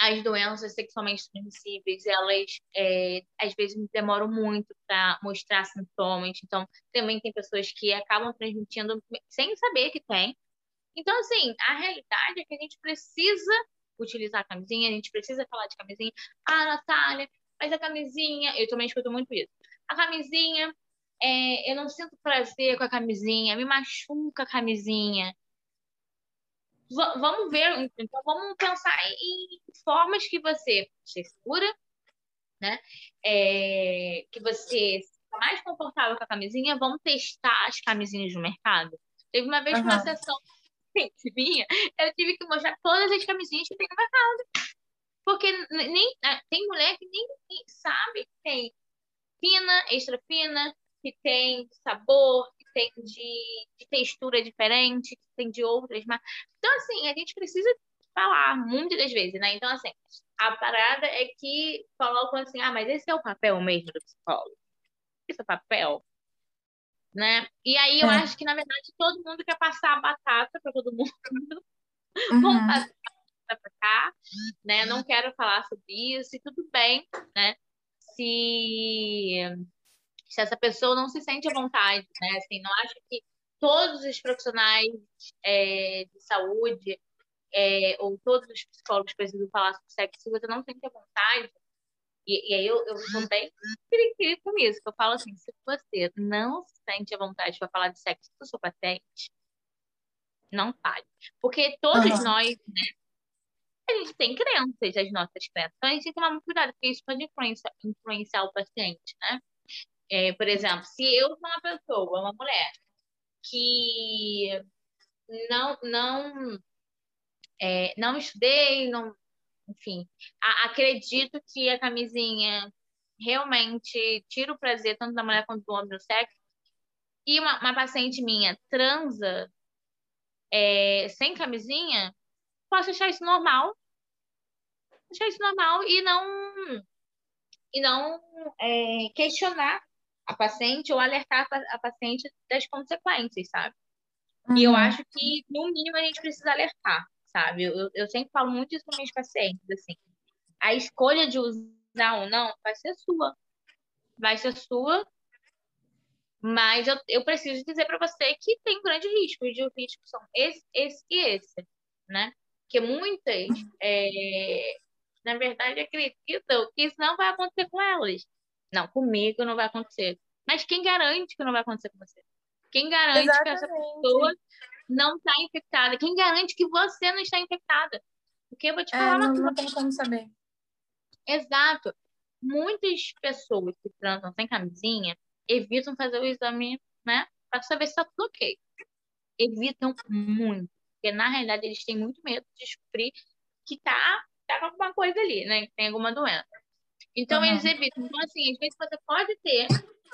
as doenças sexualmente transmissíveis, elas é, às vezes demoram muito para mostrar sintomas. Então, também tem pessoas que acabam transmitindo sem saber que tem. Então, assim, a realidade é que a gente precisa utilizar a camisinha, a gente precisa falar de camisinha. Ah, Natália, mas a camisinha, eu também escuto muito isso. A camisinha, é, eu não sinto prazer com a camisinha, me machuca a camisinha vamos ver, então vamos pensar em formas que você se segura, né? É, que você está mais confortável com a camisinha, vamos testar as camisinhas do mercado. Teve uma vez uhum. uma sessão [LAUGHS] que vinha, eu tive que mostrar todas as camisinhas que tem no mercado. Porque nem, tem mulher que nem, nem sabe que tem fina, extra fina, que tem sabor, tem de, de textura diferente, que tem de outras, mas então assim, a gente precisa falar muitas das vezes, né? Então assim, a parada é que colocam assim, ah, mas esse é o papel mesmo do psicólogo. Esse é o papel, né? E aí eu é. acho que na verdade todo mundo quer passar a batata para todo mundo. [LAUGHS] Uhum. Vamos passar a para cá, né? Não quero falar sobre isso e tudo bem, né? Se se essa pessoa não se sente à vontade, né? Assim, não acho que todos os profissionais é, de saúde é, ou todos os psicólogos precisam falar sobre sexo se você não sente à vontade. E, e aí eu, eu sou bem com isso, que eu falo assim, se você não se sente à vontade para falar de sexo com seu paciente, não fale. Porque todos uhum. nós, né, a gente tem crenças, as nossas crenças. Então a gente tem que tomar muito cuidado, porque isso pode influenciar, influenciar o paciente, né? É, por exemplo, se eu sou uma pessoa, uma mulher, que não, não, é, não estudei, não, enfim, a, acredito que a camisinha realmente tira o prazer tanto da mulher quanto do homem no sexo, e uma, uma paciente minha transa é, sem camisinha, posso achar isso normal, achar isso normal e não e não é, questionar a paciente ou alertar a paciente das consequências, sabe? Uhum. E eu uhum. acho que, no mínimo, a gente precisa alertar, sabe? Eu, eu sempre falo muito isso com meus pacientes, assim. A escolha de usar ou não vai ser sua. Vai ser sua, mas eu, eu preciso dizer para você que tem um grande risco, e os riscos são esse, esse e esse, né? Que muitas, é, na verdade, acreditam que isso não vai acontecer com elas. Não, comigo não vai acontecer. Mas quem garante que não vai acontecer com você? Quem garante Exatamente. que essa pessoa não está infectada? Quem garante que você não está infectada? Porque eu vou te é, falar é, não, não tem como saber. Exato. Muitas pessoas que transam sem camisinha evitam fazer o exame, né? Para saber se está tudo ok. Evitam muito. Porque, na realidade, eles têm muito medo de descobrir que tá, tá com alguma coisa ali, né? Que tem alguma doença. Então, uhum. eles evitam. Então, assim, às vezes você pode ter,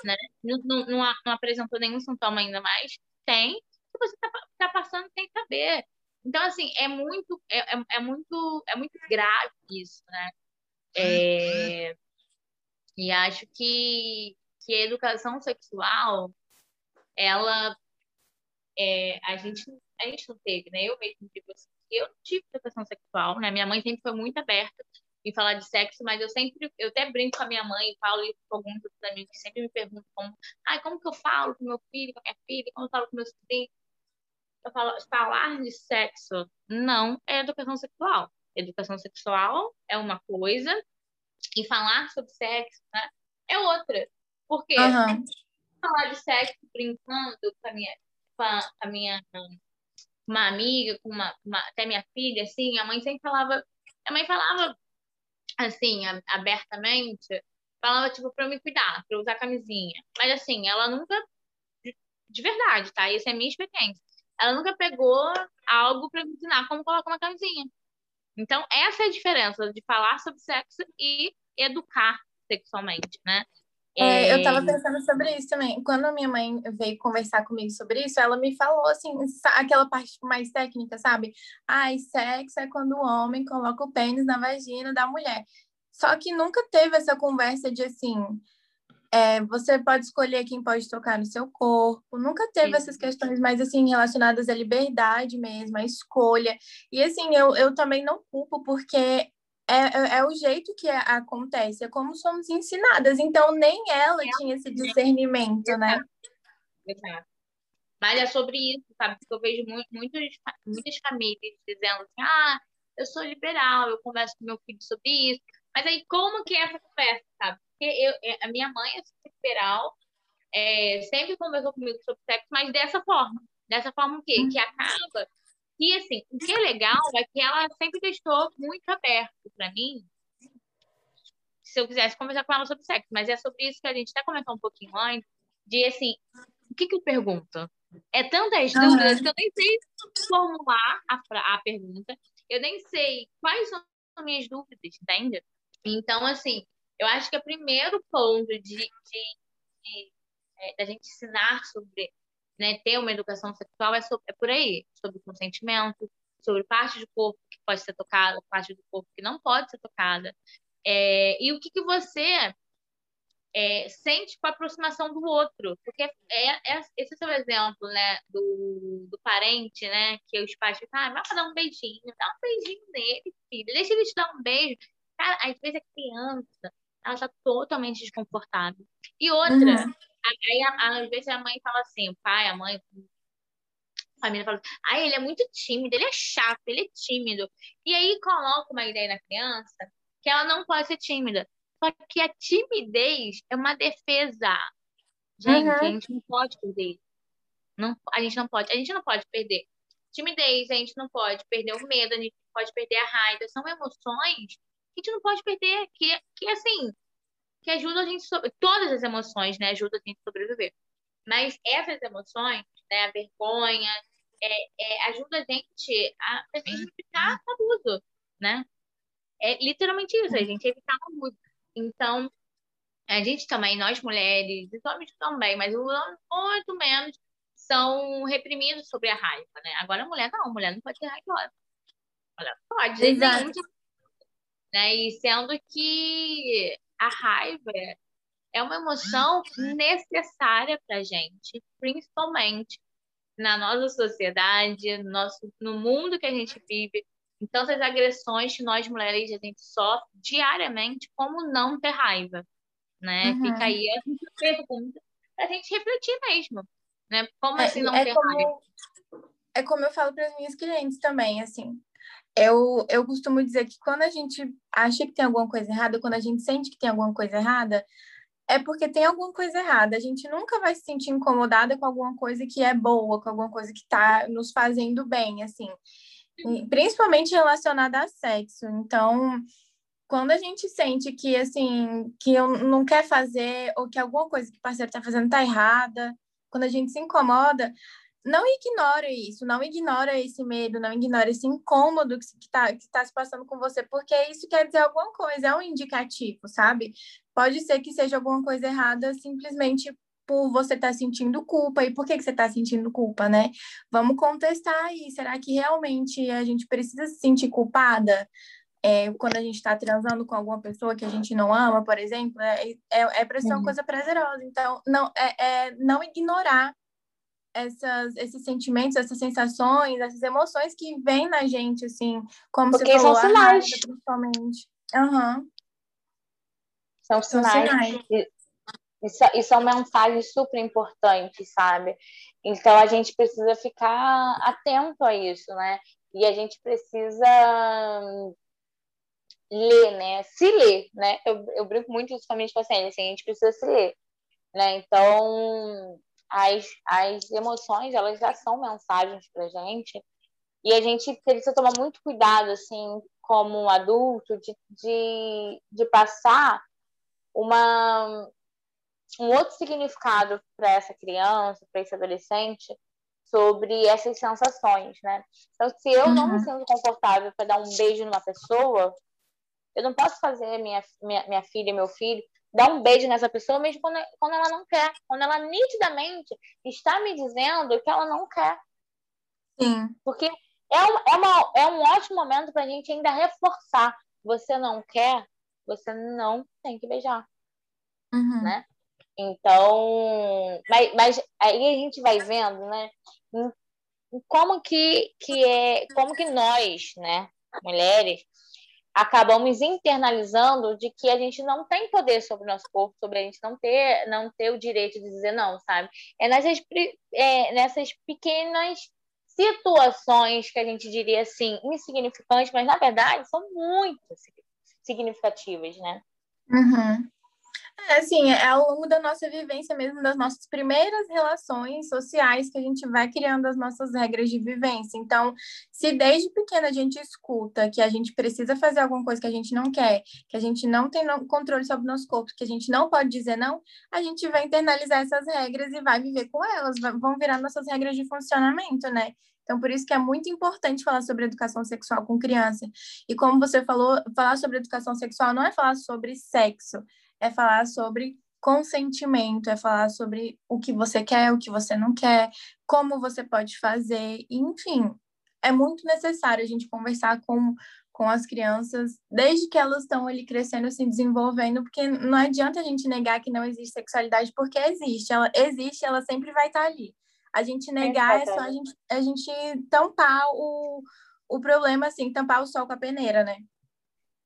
né? Não, não, não apresentou nenhum sintoma ainda mais. Tem. Que você tá, tá passando sem saber. Então, assim, é muito, é, é, é muito, é muito grave isso, né? É, e acho que, que a educação sexual, ela, é, a gente, a gente não teve, né? Eu mesmo tive, eu não tive educação sexual, né? Minha mãe sempre foi muito aberta em falar de sexo, mas eu sempre, eu até brinco com a minha mãe e falo isso com alguns outros amigos que sempre me perguntam como, ai, como que eu falo com meu filho, com a minha filha, como eu falo com meu sobrinho? Eu falo, falar de sexo não é educação sexual. Educação sexual é uma coisa e falar sobre sexo né, é outra. Porque uhum. falar de sexo brincando com a minha, com a, minha uma amiga, com uma, uma, até minha filha, assim, a mãe sempre falava, a mãe falava assim, abertamente, falava tipo para me cuidar, para usar camisinha. Mas assim, ela nunca de verdade, tá? Essa é minha experiência. Ela nunca pegou algo para me ensinar como colocar uma camisinha. Então, essa é a diferença de falar sobre sexo e educar sexualmente, né? É, eu estava é. pensando sobre isso também. Quando a minha mãe veio conversar comigo sobre isso, ela me falou assim, aquela parte mais técnica, sabe? Ai, sexo é quando o homem coloca o pênis na vagina da mulher. Só que nunca teve essa conversa de assim, é, você pode escolher quem pode tocar no seu corpo. Nunca teve Sim. essas questões mais assim relacionadas à liberdade mesmo, à escolha. E assim, eu, eu também não culpo porque é, é, é, o jeito que acontece, é como somos ensinadas. Então, nem ela tinha esse discernimento, né? Exato. Mas é sobre isso, sabe? Porque eu vejo muito, muitas, muitas famílias dizendo assim: ah, eu sou liberal, eu converso com meu filho sobre isso. Mas aí, como que é essa conversa, sabe? Porque eu, é, a minha mãe é super liberal, é, sempre conversou comigo sobre sexo, mas dessa forma. Dessa forma o quê? Que acaba e, assim, o que é legal é que ela sempre deixou muito aberto para mim se eu quisesse conversar com ela sobre sexo. Mas é sobre isso que a gente até comentou um pouquinho antes, de, assim, o que que eu pergunto? É tantas uhum. dúvidas que eu nem sei formular a, a pergunta, eu nem sei quais são as minhas dúvidas, entende? Então, assim, eu acho que o primeiro ponto de, de, de é, da gente ensinar sobre né, ter uma educação sexual é, sobre, é por aí, sobre consentimento, sobre parte do corpo que pode ser tocada, parte do corpo que não pode ser tocada. É, e o que, que você é, sente com a aproximação do outro. Porque é, é, esse é o exemplo, né, do, do parente, né, que os pais ficam, ah, vai dar um beijinho, dá um beijinho nele, filho, deixa ele te dar um beijo. Cara, às vezes a criança, ela está totalmente desconfortável. E outra, uhum. Aí, às vezes, a mãe fala assim, o pai, a mãe, a família fala, ah, ele é muito tímido, ele é chato, ele é tímido. E aí coloca uma ideia na criança que ela não pode ser tímida. Só que a timidez é uma defesa. Gente, uhum. a gente não pode perder. Não, a gente não pode, a gente não pode perder timidez, a gente não pode perder o medo, a gente não pode perder a raiva. São emoções que a gente não pode perder, que, que assim, que ajuda a gente sobre todas as emoções, né, ajudam a gente a sobreviver. Mas essas emoções, né, a vergonha, é, é, ajuda a gente a também evitar abuso, né? É literalmente isso, a gente evitar abuso. Então, a gente também, nós mulheres, e homens também, mas os homens muito menos são reprimidos sobre a raiva, né? Agora a mulher não, a mulher não pode ter raiva. Mulher pode, Exato. né? E sendo que a raiva é uma emoção necessária para a gente, principalmente na nossa sociedade, no, nosso, no mundo que a gente vive, em tantas agressões que nós mulheres a gente sofre diariamente, como não ter raiva, né? Uhum. Fica aí a pergunta para a gente refletir mesmo, né? Como é, assim não é ter como, raiva? É como eu falo para as minhas clientes também, assim, eu, eu costumo dizer que quando a gente acha que tem alguma coisa errada, quando a gente sente que tem alguma coisa errada, é porque tem alguma coisa errada. A gente nunca vai se sentir incomodada com alguma coisa que é boa, com alguma coisa que está nos fazendo bem, assim. Principalmente relacionada a sexo. Então, quando a gente sente que, assim, que eu não quer fazer ou que alguma coisa que o parceiro está fazendo está errada, quando a gente se incomoda, não ignora isso, não ignora esse medo, não ignora esse incômodo que está que tá se passando com você, porque isso quer dizer alguma coisa, é um indicativo, sabe? Pode ser que seja alguma coisa errada simplesmente por você estar tá sentindo culpa. E por que, que você está sentindo culpa, né? Vamos contestar aí. Será que realmente a gente precisa se sentir culpada? É, quando a gente está transando com alguma pessoa que a gente não ama, por exemplo, é, é, é para ser uma uhum. coisa prazerosa. Então, não, é, é não ignorar essas, esses sentimentos, essas sensações, essas emoções que vêm na gente, assim, como Porque você falou, são sinais. Raiva, principalmente. Uhum. São sinais. São sinais. Isso, isso é uma mensagem super importante, sabe? Então a gente precisa ficar atento a isso, né? E a gente precisa ler, né? Se ler, né? Eu, eu brinco muito isso com a minha assim, a gente precisa se ler, né? Então, as, as emoções elas já são mensagens para gente E a gente precisa tomar muito cuidado, assim, como adulto, de, de, de passar uma, um outro significado para essa criança, para esse adolescente, sobre essas sensações, né? Então, se eu uhum. não me uhum. sinto confortável para dar um beijo numa pessoa, eu não posso fazer minha, minha, minha filha, meu filho, dar um beijo nessa pessoa mesmo quando, quando ela não quer, quando ela nitidamente está me dizendo que ela não quer. Sim. Porque é um, é, uma, é um ótimo momento para a gente ainda reforçar. Você não quer, você não tem que beijar. Uhum. Né? Então, mas, mas aí a gente vai vendo, né? Como que, que é, como que nós, né, mulheres, acabamos internalizando de que a gente não tem poder sobre o nosso corpo, sobre a gente não ter, não ter o direito de dizer não, sabe? É nessas, é, nessas pequenas situações que a gente diria assim, insignificantes, mas na verdade são muito significativas, né? Uhum. É, assim, é ao longo da nossa vivência mesmo, das nossas primeiras relações sociais que a gente vai criando as nossas regras de vivência. Então, se desde pequena a gente escuta que a gente precisa fazer alguma coisa que a gente não quer, que a gente não tem controle sobre o nosso corpo, que a gente não pode dizer não, a gente vai internalizar essas regras e vai viver com elas, vão virar nossas regras de funcionamento, né? Então, por isso que é muito importante falar sobre educação sexual com criança. E como você falou, falar sobre educação sexual não é falar sobre sexo, é falar sobre consentimento, é falar sobre o que você quer, o que você não quer, como você pode fazer, enfim, é muito necessário a gente conversar com, com as crianças desde que elas estão ali crescendo, se desenvolvendo, porque não adianta a gente negar que não existe sexualidade, porque existe, ela existe, ela sempre vai estar ali. A gente negar é, só a gente, a gente tampar o, o problema, assim, tampar o sol com a peneira, né?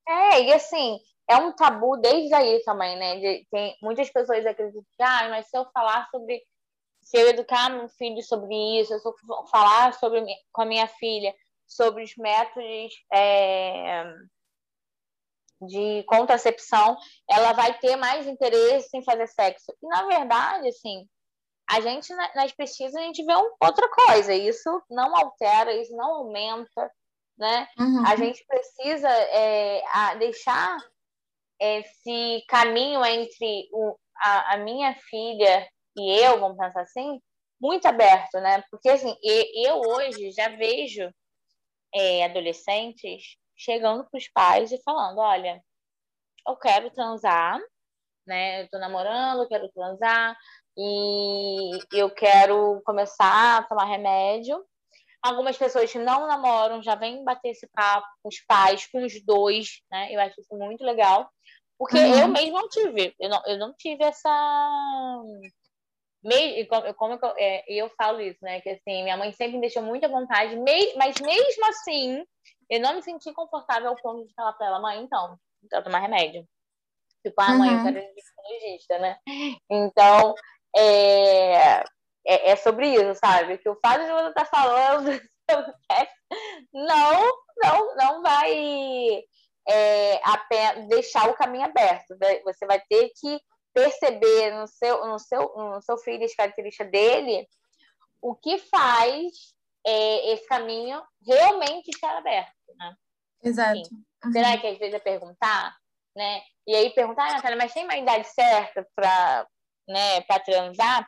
É, e assim, é um tabu desde aí também, né? De, tem muitas pessoas acreditam que, ah, mas se eu falar sobre. Se eu educar meu filho sobre isso, se eu falar sobre, com a minha filha sobre os métodos é, de contracepção, ela vai ter mais interesse em fazer sexo. E, na verdade, assim, a gente, nas pesquisas, a gente vê outra coisa. Isso não altera, isso não aumenta, né? Uhum. A gente precisa é, deixar esse caminho entre o, a, a, minha filha e eu, vamos pensar assim, muito aberto, né? Porque assim, eu hoje já vejo é, adolescentes chegando para os pais e falando, olha, eu quero transar, né? Eu tô namorando, eu quero transar e eu quero começar a tomar remédio. Algumas pessoas que não namoram já vêm bater esse papo com os pais, com os dois, né? Eu acho isso muito legal. Porque uhum. eu mesmo não tive, eu não, eu não tive essa. Como eu, é, eu falo isso, né? Que assim, minha mãe sempre me deixou muita vontade, mas mesmo assim, eu não me senti confortável ao ponto de falar para ela, mãe, então, eu tomar remédio. Tipo, ah, mãe, uhum. eu quero ir né? Então, é, é, é, sobre isso, sabe? Que o fato de você estar tá falando [LAUGHS] não, não, não vai é, deixar o caminho aberto. Você vai ter que perceber no seu, no seu, no seu filho as características dele o que faz é, esse caminho realmente estar aberto, né? Exato. Uhum. Será que às vezes é perguntar, né? E aí perguntar, ah, Natália, mas tem uma idade certa para né, para transar?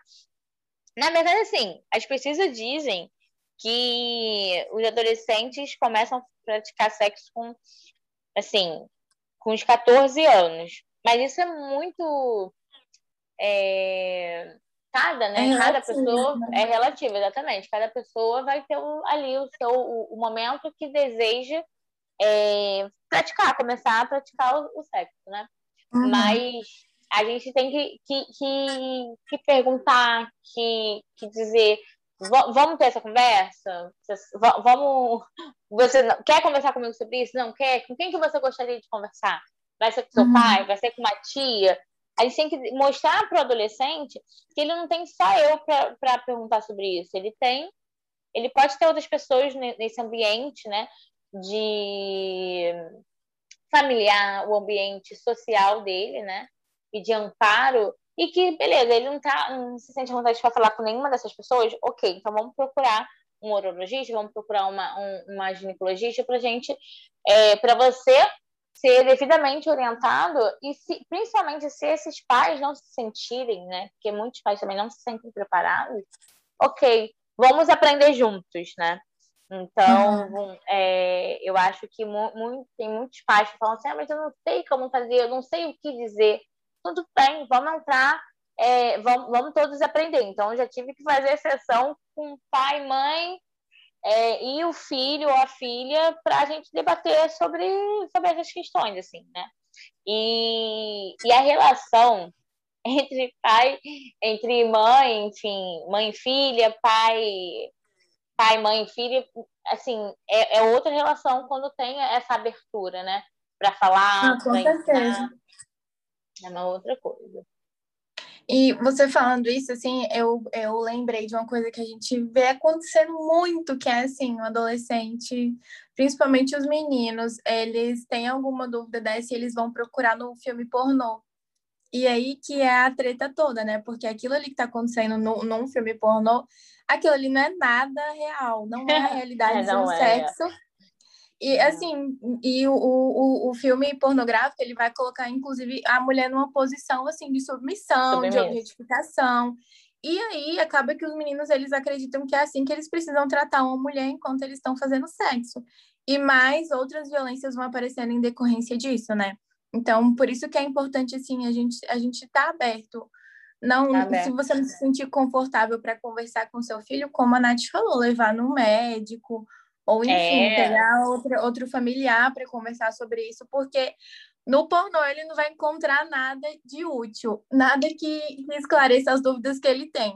Na verdade, assim, as pesquisas dizem que os adolescentes começam a praticar sexo com assim, com os 14 anos. Mas isso é muito. É, cada, né? É cada pessoa né? é relativo, exatamente. Cada pessoa vai ter ali o seu o, o momento que deseja é, praticar, começar a praticar o, o sexo, né? Uhum. Mas a gente tem que, que, que, que perguntar, que, que dizer vamos ter essa conversa? Vamos. Você quer conversar comigo sobre isso? Não quer? Com quem que você gostaria de conversar? Vai ser com seu uhum. pai? Vai ser com uma tia? A gente tem que mostrar para o adolescente que ele não tem só eu para perguntar sobre isso. Ele tem, ele pode ter outras pessoas nesse ambiente, né? De familiar, o ambiente social dele, né? E de amparo e que, beleza, ele não, tá, não se sente à vontade para falar com nenhuma dessas pessoas, ok, então vamos procurar um urologista, vamos procurar uma, um, uma ginecologista para gente, é, para você ser devidamente orientado e se, principalmente se esses pais não se sentirem, né? Porque muitos pais também não se sentem preparados. Ok, vamos aprender juntos, né? Então, uhum. é, eu acho que mu tem muitos pais que falam assim, ah, mas eu não sei como fazer, eu não sei o que dizer. Tudo bem, vamos entrar, é, vamos, vamos todos aprender. Então, eu já tive que fazer sessão com pai, mãe é, e o filho ou a filha para a gente debater sobre, sobre essas questões, assim, né? E, e a relação [LAUGHS] entre pai, entre mãe, enfim, mãe e filha, pai pai, mãe, filho, assim, é, é outra relação quando tem essa abertura, né? Para falar. Ah, com certeza. É uma outra coisa. E você falando isso, assim, eu, eu lembrei de uma coisa que a gente vê acontecendo muito, que é assim, o um adolescente, principalmente os meninos, eles têm alguma dúvida dessa e eles vão procurar no filme pornô. E aí que é a treta toda, né? Porque aquilo ali que tá acontecendo no, num filme pornô aquilo ali não é nada real, não é a [LAUGHS] realidade é, do é. sexo. E assim, e o, o, o filme pornográfico, ele vai colocar, inclusive, a mulher numa posição assim de submissão, de objetificação. E aí acaba que os meninos eles acreditam que é assim que eles precisam tratar uma mulher enquanto eles estão fazendo sexo. E mais outras violências vão aparecendo em decorrência disso, né? Então, por isso que é importante assim a gente a gente tá aberto não, tá se você não se sentir confortável para conversar com seu filho, como a Nath falou, levar no médico, ou enfim, é. pegar outro, outro familiar para conversar sobre isso, porque no pornô ele não vai encontrar nada de útil, nada que, que esclareça as dúvidas que ele tem.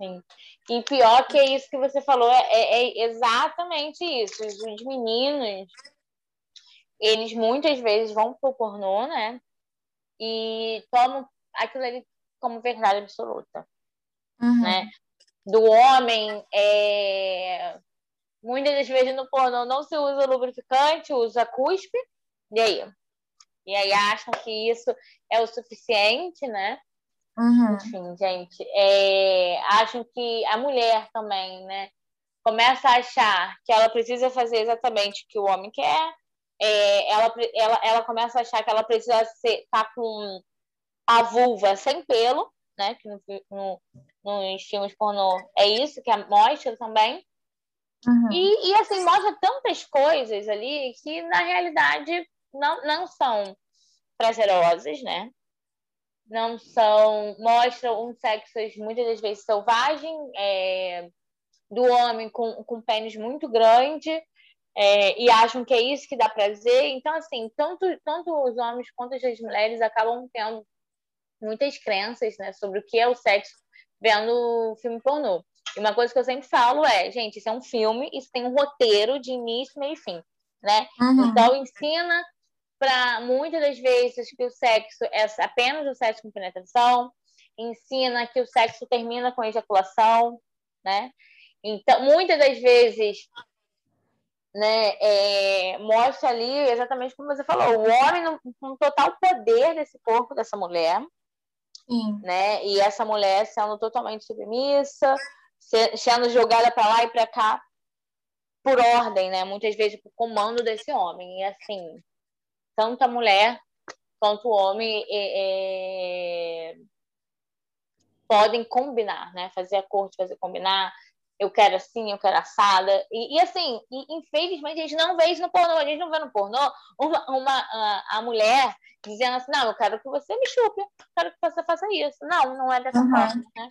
Sim. E pior que é isso que você falou, é, é, é exatamente isso. Os meninos, eles muitas vezes vão pro pornô, né? E tomam aquilo ali como verdade absoluta, uhum. né? Do homem, é... muitas das vezes no pornô não se usa lubrificante, usa cuspe, e aí? E aí acham que isso é o suficiente, né? Uhum. Enfim, gente, é... acham que a mulher também, né? Começa a achar que ela precisa fazer exatamente o que o homem quer, é, ela, ela, ela começa a achar que ela precisa estar tá com a vulva sem pelo, né? Que no, no, nos filmes pornô é isso que mostra também. Uhum. E, e, assim, mostra tantas coisas ali que na realidade não, não são prazerosas, né? Não são. Mostram um sexo muitas das vezes selvagem, é, do homem com, com pênis muito grande. É, e acham que é isso que dá prazer. Então, assim, tanto, tanto os homens quanto as mulheres acabam tendo muitas crenças né, sobre o que é o sexo vendo filme pornô. E uma coisa que eu sempre falo é, gente, isso é um filme, isso tem um roteiro de início, meio e fim, né? Uhum. Então ensina para muitas das vezes que o sexo é apenas o sexo com penetração, ensina que o sexo termina com ejaculação, né? Então, muitas das vezes, né, é, mostra ali exatamente como você falou, o homem no, com total poder desse corpo dessa mulher, Sim. né? E essa mulher sendo totalmente submissa, sendo jogada para lá e para cá por ordem, né? Muitas vezes por comando desse homem. E assim, tanto a mulher quanto o homem é, é... podem combinar, né? Fazer acordo, fazer combinar, eu quero assim, eu quero assada. E, e assim, e, infelizmente, a gente não vê isso no pornô. A gente não vê no pornô uma, uma a, a, mulher dizendo assim, não, eu quero que você me chupe, eu quero que você faça isso. Não, não é dessa uhum. forma, né?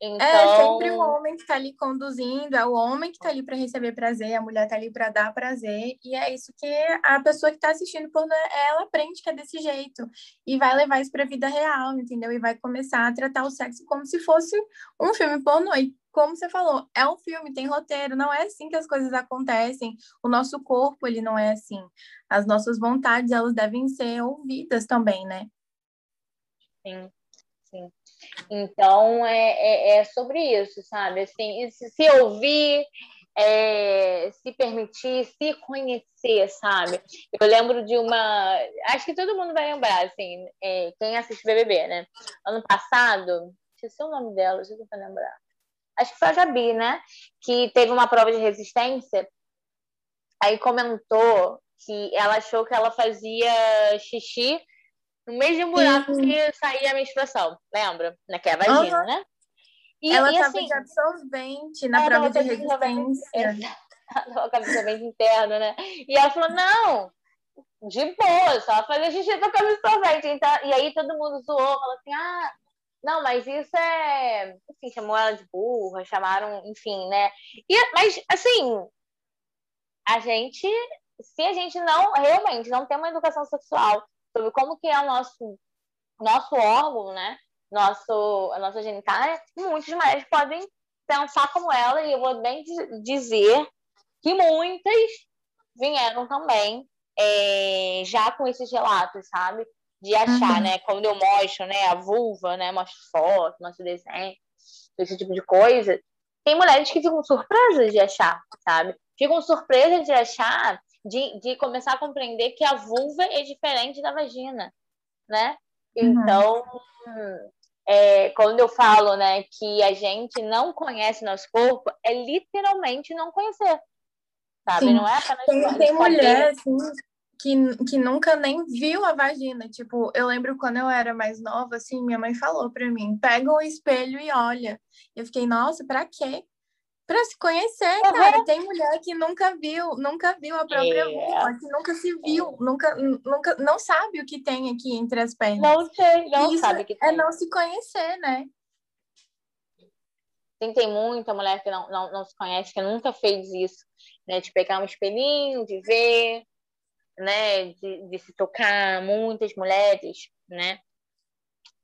Então... É sempre o homem que está ali conduzindo, é o homem que está ali para receber prazer, a mulher está ali para dar prazer, e é isso que a pessoa que está assistindo pornô, ela aprende que é desse jeito, e vai levar isso para a vida real, entendeu? E vai começar a tratar o sexo como se fosse um filme pornô, e como você falou, é um filme, tem roteiro, não é assim que as coisas acontecem. O nosso corpo, ele não é assim. As nossas vontades, elas devem ser ouvidas também, né? Sim, sim. Então, é, é, é sobre isso, sabe? Assim, se, ouvir, é, se permitir, se conhecer, sabe? Eu lembro de uma. Acho que todo mundo vai lembrar, assim, é, quem assiste BBB, né? Ano passado, esqueci o nome dela, deixa eu tentar lembrar. acho que foi a Gabi, né? Que teve uma prova de resistência, aí comentou que ela achou que ela fazia xixi no mesmo buraco Sim. que saía a menstruação, lembra? Que é a vagina, uhum. né? E, ela estava assim, de absorvente na prova de resistência. Ela [LAUGHS] absorvente interno, né? E ela falou, não, de boa, só fazer xixi com absorvente. Então, e aí todo mundo zoou, falou assim, ah, não, mas isso é. Enfim, chamou ela de burra, chamaram, enfim, né? E, mas, assim, a gente, se a gente não, realmente, não tem uma educação sexual sobre como que é o nosso, nosso órgão, né? Nosso, a nossa genitália, muitas mulheres podem pensar como ela, e eu vou bem dizer que muitas vieram também é, já com esses relatos, sabe? de achar, uhum. né? Quando eu mostro, né, a vulva, né, mostro foto, mostro desenho, esse tipo de coisa, tem mulheres que ficam surpresas de achar, sabe? Ficam surpresas de achar, de, de começar a compreender que a vulva é diferente da vagina, né? Uhum. Então, é, quando eu falo, né, que a gente não conhece nosso corpo, é literalmente não conhecer, sabe? Sim. Não é apenas tem, tem mulher, assim, que, que nunca nem viu a vagina. Tipo, eu lembro quando eu era mais nova, assim, minha mãe falou pra mim: pega um espelho e olha. Eu fiquei, nossa, pra quê? Pra se conhecer, uhum. cara. Tem mulher que nunca viu, nunca viu a própria é. que nunca se viu, nunca, nunca, não sabe o que tem aqui entre as pernas. Não sei, não Isso sabe o que é tem. É não se conhecer, né? Tem, tem muita mulher que não, não, não se conhece, que nunca fez isso, né? De pegar um espelhinho, de ver, né, de, de se tocar, muitas mulheres, né?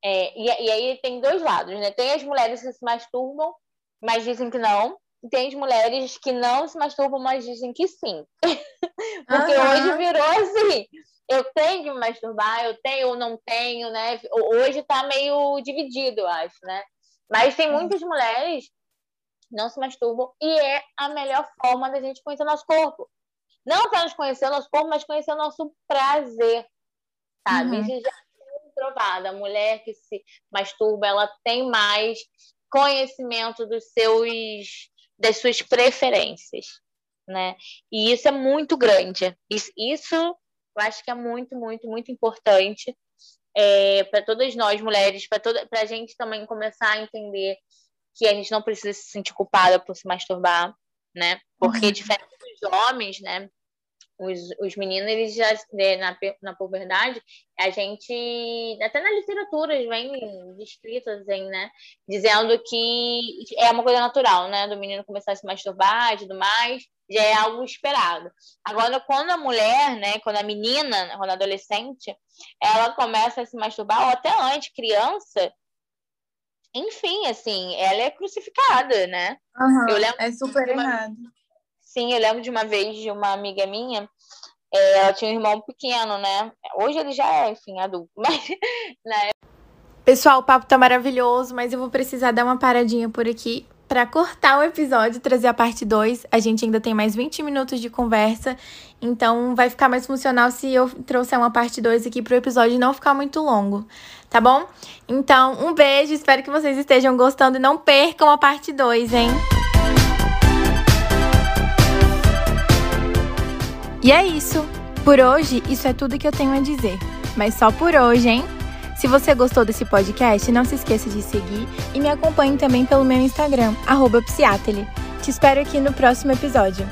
É, e, e, aí tem dois lados, né? Tem as mulheres que se masturbam, mas dizem que não. Tem as mulheres que não se masturbam, mas dizem que sim. [LAUGHS] Porque uhum. hoje virou assim. Eu tenho que me masturbar, eu tenho ou não tenho, né? Hoje tá meio dividido, eu acho, né? Mas tem muitas mulheres que não se masturbam e é a melhor forma da gente conhecer nosso corpo. Não apenas conhecer o nosso corpo, mas conhecer o nosso prazer, sabe? Uhum. Isso já é provado. A mulher que se masturba, ela tem mais conhecimento dos seus, das suas preferências, né? E isso é muito grande. Isso, isso eu acho que é muito, muito, muito importante é, para todas nós mulheres, para toda, para a gente também começar a entender que a gente não precisa se sentir culpada por se masturbar, né? Porque uhum. diferente dos homens, né? Os, os meninos, eles já, né, na, na puberdade, a gente, até na literatura, vem descritas, assim, né? Dizendo que é uma coisa natural, né? Do menino começar a se masturbar e tudo mais, já é algo esperado. Agora, quando a mulher, né? Quando a menina, quando a adolescente, ela começa a se masturbar, ou até antes, criança, enfim, assim, ela é crucificada, né? Uhum, eu lembro é super uma... errado. Sim, eu lembro de uma vez de uma amiga minha, é, ela tinha um irmão pequeno, né? Hoje ele já é, enfim, adulto, [LAUGHS] mas na época... Pessoal, o papo tá maravilhoso, mas eu vou precisar dar uma paradinha por aqui para cortar o episódio e trazer a parte 2. A gente ainda tem mais 20 minutos de conversa, então vai ficar mais funcional se eu trouxer uma parte 2 aqui pro episódio não ficar muito longo, tá bom? Então, um beijo, espero que vocês estejam gostando e não percam a parte 2, hein? E é isso. Por hoje, isso é tudo que eu tenho a dizer. Mas só por hoje, hein? Se você gostou desse podcast, não se esqueça de seguir e me acompanhe também pelo meu Instagram, arroba Te espero aqui no próximo episódio.